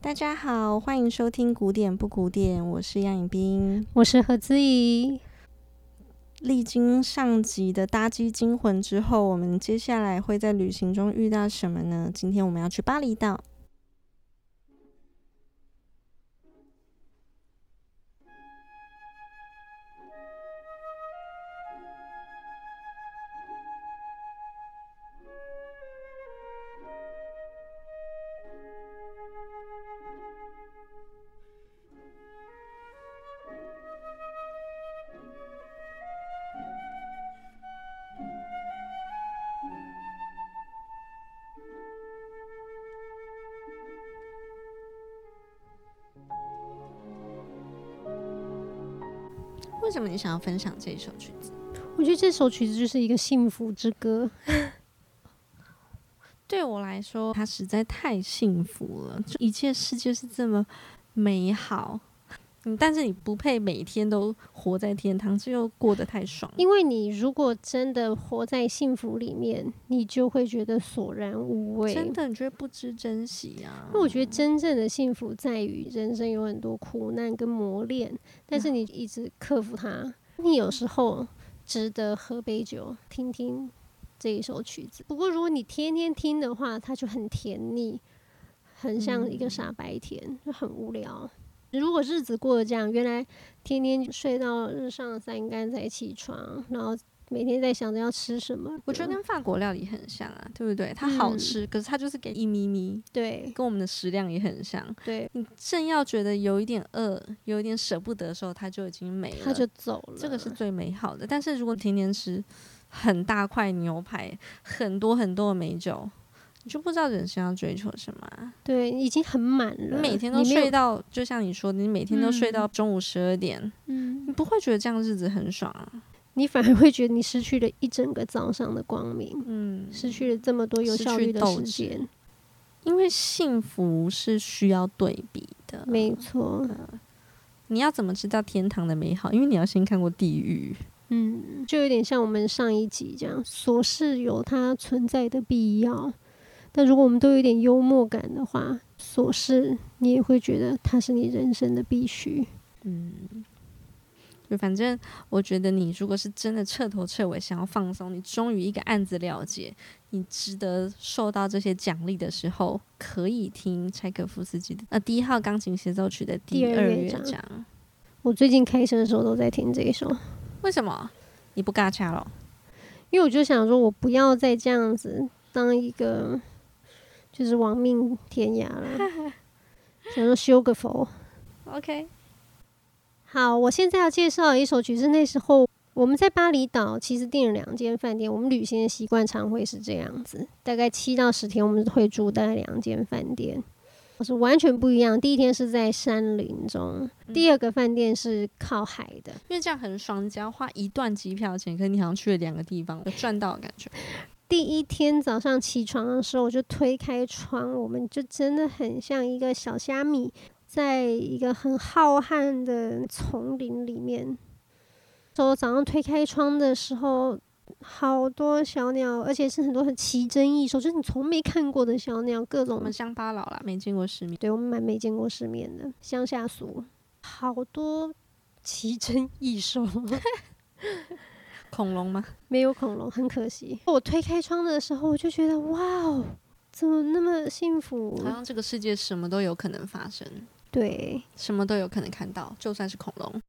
大家好，欢迎收听古典不古典，我是杨颖冰，我是何姿怡。历经上集的搭机惊魂之后，我们接下来会在旅行中遇到什么呢？今天我们要去巴厘岛。为什么你想要分享这一首曲子？我觉得这首曲子就是一个幸福之歌。对我来说，它实在太幸福了，就一切事就是这么美好。嗯，但是你不配每天都活在天堂，这又过得太爽。因为你如果真的活在幸福里面，你就会觉得索然无味。真的，你觉得不知珍惜啊。那我觉得真正的幸福在于人生有很多苦难跟磨练，但是你一直克服它。你有时候值得喝杯酒，听听这一首曲子。不过如果你天天听的话，它就很甜腻，很像一个傻白甜，就很无聊。如果日子过得这样，原来天天睡到日上三竿才起床，然后每天在想着要吃什么，我觉得跟法国料理很像啊，对不对？它好吃，嗯、可是它就是给一咪咪，对，跟我们的食量也很像。对，你正要觉得有一点饿，有一点舍不得的时候，它就已经没了，它就走了。这个是最美好的。但是如果天天吃很大块牛排，很多很多的美酒。你就不知道人生要追求什么啊？对，已经很满了。你每天都睡到，就像你说的，你每天都睡到中午十二点，嗯，你不会觉得这样日子很爽啊？你反而会觉得你失去了一整个早上的光明，嗯，失去了这么多有效率的时间。因为幸福是需要对比的，没错。你要怎么知道天堂的美好？因为你要先看过地狱。嗯，就有点像我们上一集这样，琐事有它存在的必要。那如果我们都有点幽默感的话，琐事你也会觉得它是你人生的必须。嗯，就反正我觉得你如果是真的彻头彻尾想要放松，你终于一个案子了结，你值得受到这些奖励的时候，可以听柴可夫斯基的呃第一号钢琴协奏曲的第二乐章。我最近开车的时候都在听这一首。为什么？你不尬掐了？因为我就想说，我不要再这样子当一个。就是亡命天涯了，想说修个佛。OK，好，我现在要介绍一首曲子。那时候我们在巴厘岛，其实订了两间饭店。我们旅行的习惯常会是这样子，大概七到十天，我们会住在两间饭店，是完全不一样。第一天是在山林中，第二个饭店是靠海的，因为这样很爽，你只要花一段机票钱，可是你好像去了两个地方，有赚到的感觉。第一天早上起床的时候，我就推开窗，我们就真的很像一个小虾米，在一个很浩瀚的丛林里面。说早上推开窗的时候，好多小鸟，而且是很多很奇珍异兽，就是你从没看过的小鸟，各种。我们乡巴佬啦，没见过世面。对，我们蛮没见过世面的乡下俗，好多奇珍异兽。恐龙吗？没有恐龙，很可惜。我推开窗的时候，我就觉得哇哦，怎么那么幸福？好像这个世界什么都有可能发生，对，什么都有可能看到，就算是恐龙。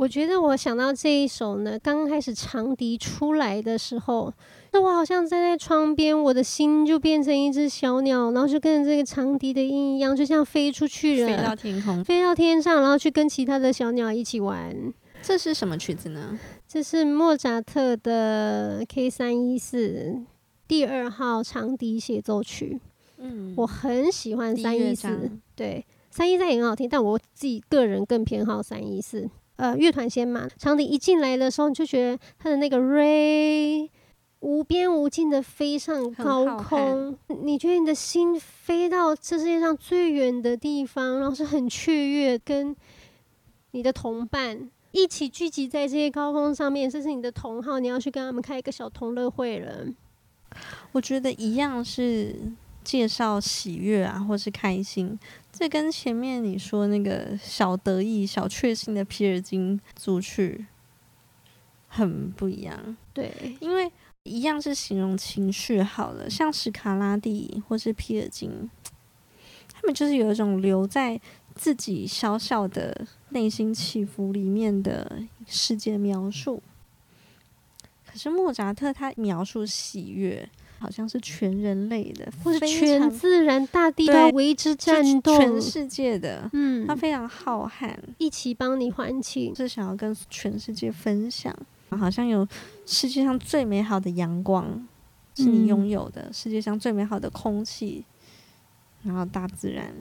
我觉得我想到这一首呢，刚开始长笛出来的时候，那我好像站在窗边，我的心就变成一只小鸟，然后就跟着这个长笛的音一样，就像飞出去了，飞到天空，飞到天上，然后去跟其他的小鸟一起玩。这是什么曲子呢？这是莫扎特的 K 三一四第二号长笛协奏曲。嗯，我很喜欢三一四，对，三一三也很好听，但我自己个人更偏好三一四。呃，乐团先嘛，长笛一进来的时候，你就觉得它的那个 Ray 无边无尽的飞上高空，你觉得你的心飞到这世界上最远的地方，然后是很雀跃，跟你的同伴一起聚集在这些高空上面，这是你的同好，你要去跟他们开一个小同乐会了。我觉得一样是。介绍喜悦啊，或是开心，这跟前面你说那个小得意、小确幸的皮尔金组曲很不一样。对，因为一样是形容情绪好了，像史卡拉蒂或是皮尔金，他们就是有一种留在自己小小的内心起伏里面的世界描述。可是莫扎特他描述喜悦。好像是全人类的，或是全自然大地都要为之战斗，全世界的，嗯，他非常浩瀚，一起帮你还清，是想要跟全世界分享。好像有世界上最美好的阳光是你拥有的，嗯，世界上最美好的空气，然后大自然。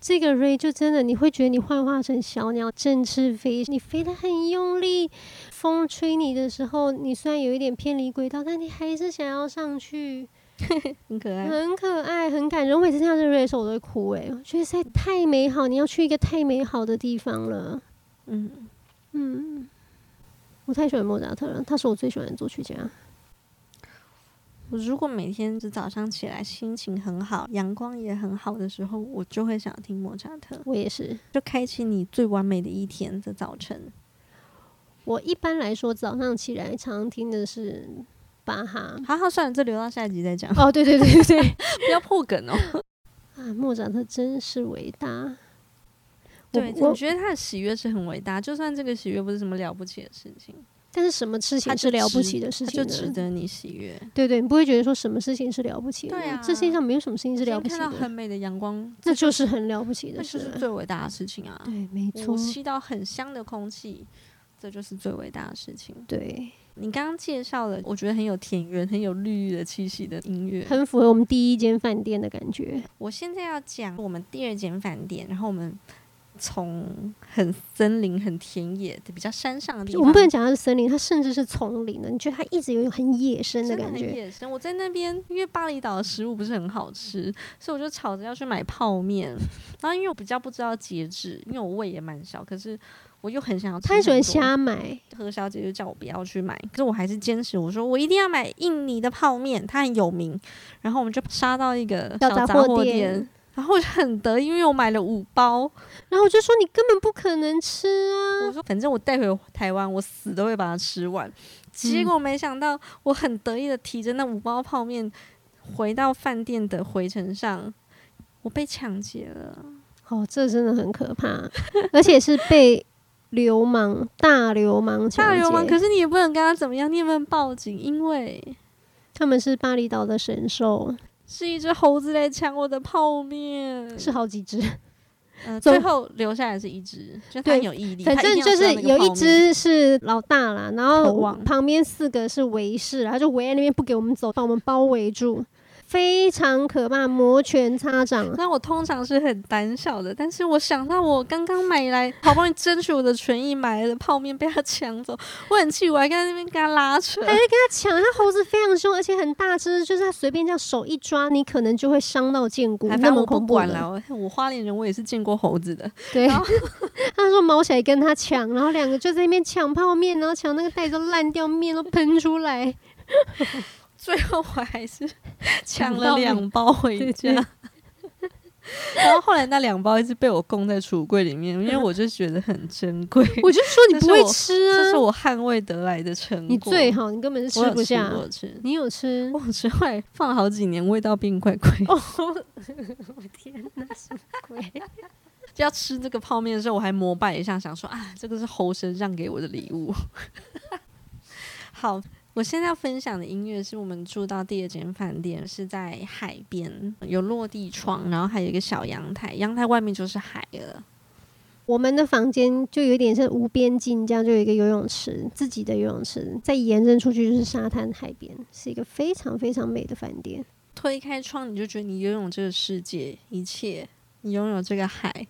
这个 Ray 就真的，你会觉得你幻化成小鸟振翅飞，你飞得很用力，风吹你的时候，你虽然有一点偏离轨道，但你还是想要上去，很可爱，很可爱，很感人。我每次听到这个 Ray 的时候，我都会哭诶，我觉得实在太美好，你要去一个太美好的地方了。嗯嗯，我太喜欢莫扎特了，他是我最喜欢的作曲家。我如果每天是早上起来心情很好，阳光也很好的时候，我就会想听莫扎特。我也是，就开启你最完美的一天的早晨。我一般来说早上起来常听的是巴哈。好好，算了，这留到下一集再讲。哦，对对对对对，不要破梗哦。啊，莫扎特真是伟大。对，我，我觉得他的喜悦是很伟大，就算这个喜悦不是什么了不起的事情。但是什么事情是了不起的事情呢？就值得你喜悦。对对，你不会觉得说什么事情是了不起的？对啊，这世界上没有什么事情是了不起的。看到很美的阳光，那就是很了不起的事，这是最伟大的事情啊！对，没错。吸到很香的空气，这就是最伟大的事情。对，你刚刚介绍了，我觉得很有田园、很有绿绿的气息的音乐，很符合我们第一间饭店的感觉。我现在要讲我们第二间饭店，然后我们。从很森林、很田野的比较山上的地方，我们不能讲它是森林，它甚至是丛林的。你觉得它一直有一种很野生的感觉？很野生。我在那边，因为巴厘岛的食物不是很好吃，所以我就吵着要去买泡面。然后因为我比较不知道节制，因为我胃也蛮小，可是我又很想要吃。他喜欢瞎买，何小姐就叫我不要去买，可是我还是坚持，我说我一定要买印尼的泡面，它很有名。然后我们就杀到一个小杂货店。然后我就很得意，因为我买了五包，然后我就说你根本不可能吃啊！我说反正我带回台湾，我死都会把它吃完。结果没想到，我很得意的提着那五包泡面回到饭店的回程上，我被抢劫了。哦，这真的很可怕，而且是被流氓、大流氓抢劫。大流氓，可是你也不能跟他怎么样，你也不能报警，因为他们是巴厘岛的神兽。是一只猴子来抢我的泡面，是好几只，嗯、呃，最后留下来是一只，就他很有毅力。反正就是有一只是老大啦，然后旁边四个是围士，然后就围在那边不给我们走，把我们包围住。非常可怕，摩拳擦掌。那我通常是很胆小的，但是我想到我刚刚买来，好不容易争取我的权益买来的泡面被他抢走，我很气，我还跟他那边跟他拉扯，还在跟他抢。他猴子非常凶，而且很大只，就是他随便这样手一抓，你可能就会伤到肩骨，那么恐怖。管了，我花莲人，我也是见过猴子的。对，他说毛起来跟他抢，然后两个就在那边抢泡面，然后抢那个袋子烂掉，面都喷出来。最后我还是 抢了两包回家，然后后来那两包一直被我供在橱柜里面，因为我就觉得很珍贵。我就说你不会吃啊，这是我捍卫得来的成果。你最好，你根本是吃不下。我吃，你有吃？我吃，后来放了好几年，味道并快贵。哦，我天哪，什么鬼？就要吃这个泡面的时候，我还膜拜一下，想说啊，这个是猴神让给我的礼物。好，我现在要分享的音乐是我们住到第二间饭店，是在海边，有落地窗，然后还有一个小阳台，阳台外面就是海了。我们的房间就有点像无边境，这样就有一个游泳池，自己的游泳池，再延伸出去就是沙滩、海边，是一个非常非常美的饭店。推开窗，你就觉得你拥有这个世界，一切，你拥有这个海。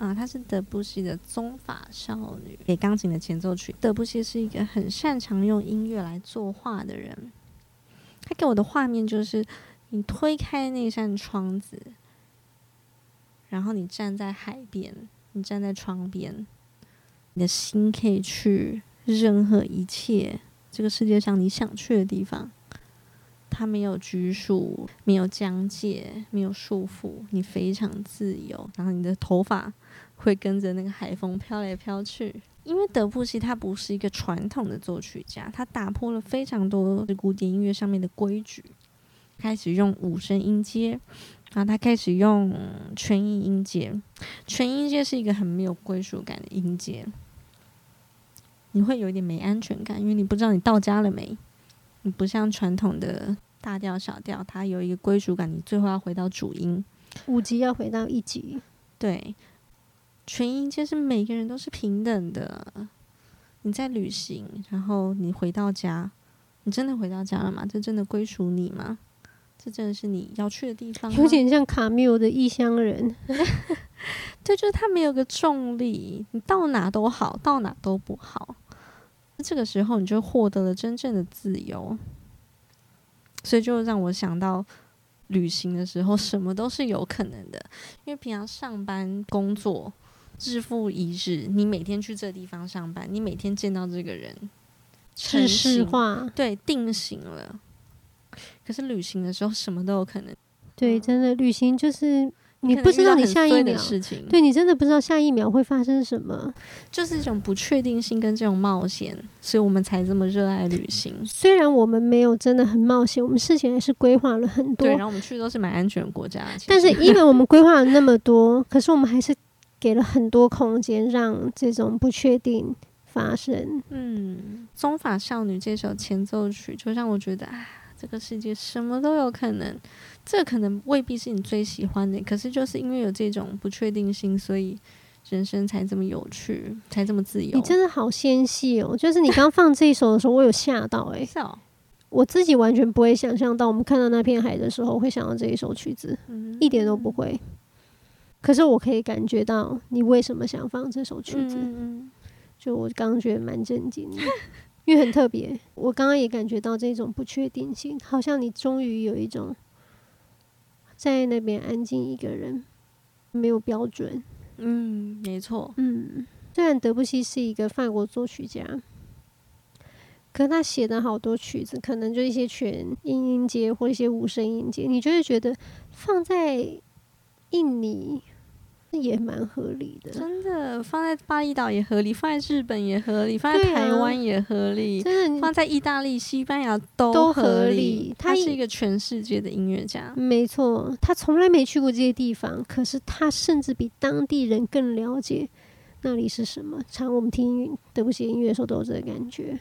啊，她是德布西的棕发少女，给钢琴的前奏曲。德布西是一个很擅长用音乐来作画的人。他给我的画面就是，你推开那扇窗子，然后你站在海边，你站在窗边，你的心可以去任何一切这个世界上你想去的地方。它没有拘束，没有疆界，没有束缚，你非常自由。然后你的头发会跟着那个海风飘来飘去。因为德布西他不是一个传统的作曲家，他打破了非常多的古典音乐上面的规矩，开始用五声音阶，然后他开始用全音音阶。全音阶是一个很没有归属感的音阶，你会有一点没安全感，因为你不知道你到家了没。你不像传统的大调小调，它有一个归属感，你最后要回到主音，五级要回到一级。对，全音阶是每个人都是平等的。你在旅行，然后你回到家，你真的回到家了吗？这真的归属你吗？这真的是你要去的地方？有点像卡缪的异乡人。对，就是他没有个重力，你到哪都好，到哪都不好。这个时候，你就获得了真正的自由，所以就让我想到旅行的时候，什么都是有可能的。因为平常上班工作，日复一日，你每天去这个地方上班，你每天见到这个人，城市化，对，定型了。可是旅行的时候，什么都有可能。对，真的旅行就是你不知道你下一秒事情，对你真的不知道下一秒会发生什么，就是一种不确定性跟这种冒险，所以我们才这么热爱旅行。虽然我们没有真的很冒险，我们事前还是规划了很多，对，然后我们去的都是蛮安全的国家。但是 因为我们规划了那么多，可是我们还是给了很多空间让这种不确定发生。嗯，《中法少女》这首前奏曲，就让我觉得啊，这个世界什么都有可能。这可能未必是你最喜欢的，可是就是因为有这种不确定性，所以人生才这么有趣，才这么自由。你真的好纤细哦！就是你刚放这一首的时候，我有吓到哎、欸，我自己完全不会想象到，我们看到那片海的时候会想到这一首曲子，嗯、一点都不会。可是我可以感觉到你为什么想放这首曲子，嗯、就我刚刚觉得蛮震惊的，因为很特别。我刚刚也感觉到这种不确定性，好像你终于有一种。在那边安静一个人，没有标准。嗯，没错。嗯，虽然德布西是一个法国作曲家，可他写的好多曲子，可能就一些全音音阶或一些无声音阶，你就会觉得放在印尼。也蛮合理的，真的放在巴厘岛也合理，放在日本也合理，放在台湾也合理，真的放在意大利、西班牙都合理。他是一个全世界的音乐家，没错，他从来没去过这些地方，可是他甚至比当地人更了解那里是什么。常我们听德布西音乐的时候都有这个感觉，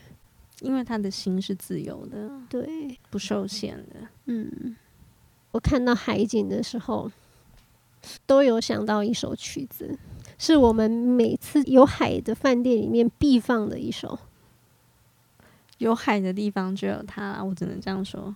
因为他的心是自由的，对，不受限的。嗯，我看到海景的时候。都有想到一首曲子，是我们每次有海的饭店里面必放的一首。有海的地方就有它，我只能这样说。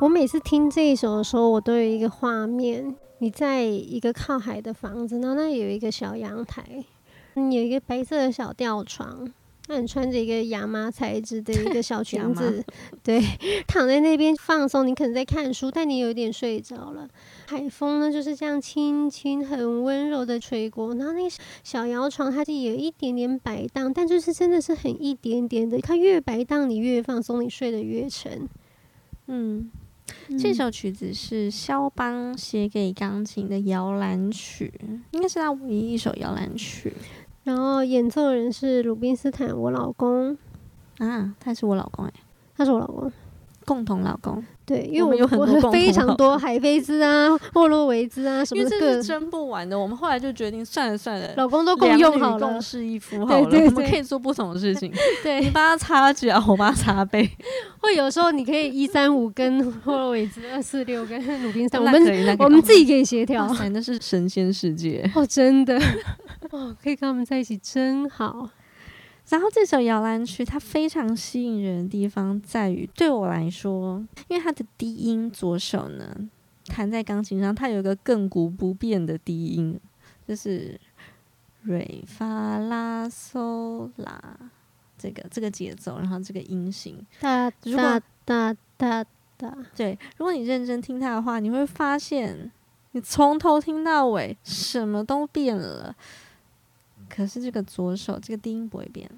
我每次听这一首的时候，我都有一个画面：你在一个靠海的房子，然后那里有一个小阳台，你有一个白色的小吊床，那你穿着一个亚麻材质的一个小裙子，对，躺在那边放松。你可能在看书，但你有点睡着了。海风呢就是这样轻轻、很温柔的吹过，然后那个小摇床它就有一点点摆荡，但就是真的是很一点点的。它越摆荡，你越放松，你睡得越沉。嗯。这首曲子是肖邦写给钢琴的摇篮曲，应该是他唯一一首摇篮曲。然后演奏人是鲁宾斯坦，我老公啊，他是我老公哎，他是我老公。共同老公，对，因为我们有很多非常多海飞丝啊、霍洛维兹啊什么的，因为这是争不完的。我们后来就决定算了算了，老公都共用好了，共侍一夫好了，对对对，我们可以做不同的事情。对，你帮他擦脚，我帮他擦背。或有时候你可以一三五跟霍洛维兹，二四六跟鲁宾斯坦，我们我们自己可以协调。哇，那是神仙世界哦，真的 哦，可以跟他们在一起真好。然后这首摇篮曲它非常吸引人的地方在于，对我来说，因为它的低音左手呢弹在钢琴上，它有一个亘古不变的低音，就是瑞发拉嗦拉这个这个节奏，然后这个音型哒哒哒哒哒。对，如果你认真听它的话，你会发现你从头听到尾什么都变了。可是这个左手这个低音不会变，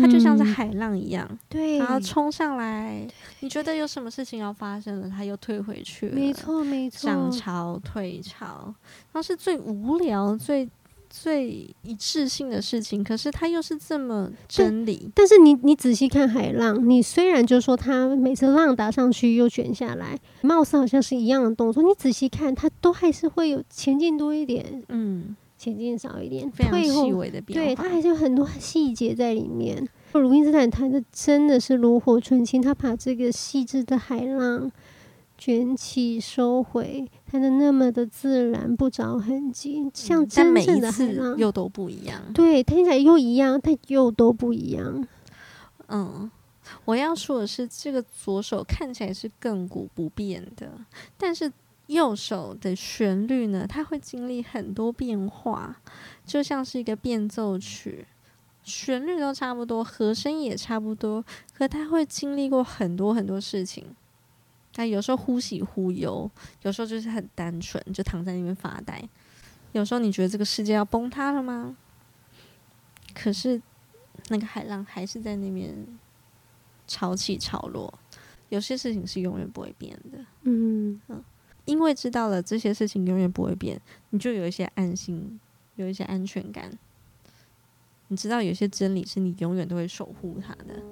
它就像是海浪一样，对，然后冲上来，你觉得有什么事情要发生了，它又退回去了，没错没错，涨潮退潮，然后是最无聊、最最一致性的事情，可是它又是这么真理。但是你你仔细看海浪，你虽然就说它每次浪打上去又卷下来，貌似好像是一样的动作，你仔细看，它都还是会有前进多一点，嗯。前进少一点，非常细微的变化。对，它还是有很多细节在里面。鲁宾斯坦弹的真的是炉火纯青，他把这个细致的海浪卷起收回，弹的那么的自然，不着痕迹，像真正的海浪，又都不一样。对，听起来又一样，但又都不一样。嗯，我要说的是，这个左手看起来是亘古不变的，但是。右手的旋律呢，它会经历很多变化，就像是一个变奏曲，旋律都差不多，和声也差不多，可它会经历过很多很多事情。它有时候忽喜忽忧，有时候就是很单纯，就躺在那边发呆。有时候你觉得这个世界要崩塌了吗？可是那个海浪还是在那边潮起潮落。有些事情是永远不会变的。嗯嗯。因为知道了这些事情永远不会变，你就有一些安心，有一些安全感。你知道有些真理是你永远都会守护它的。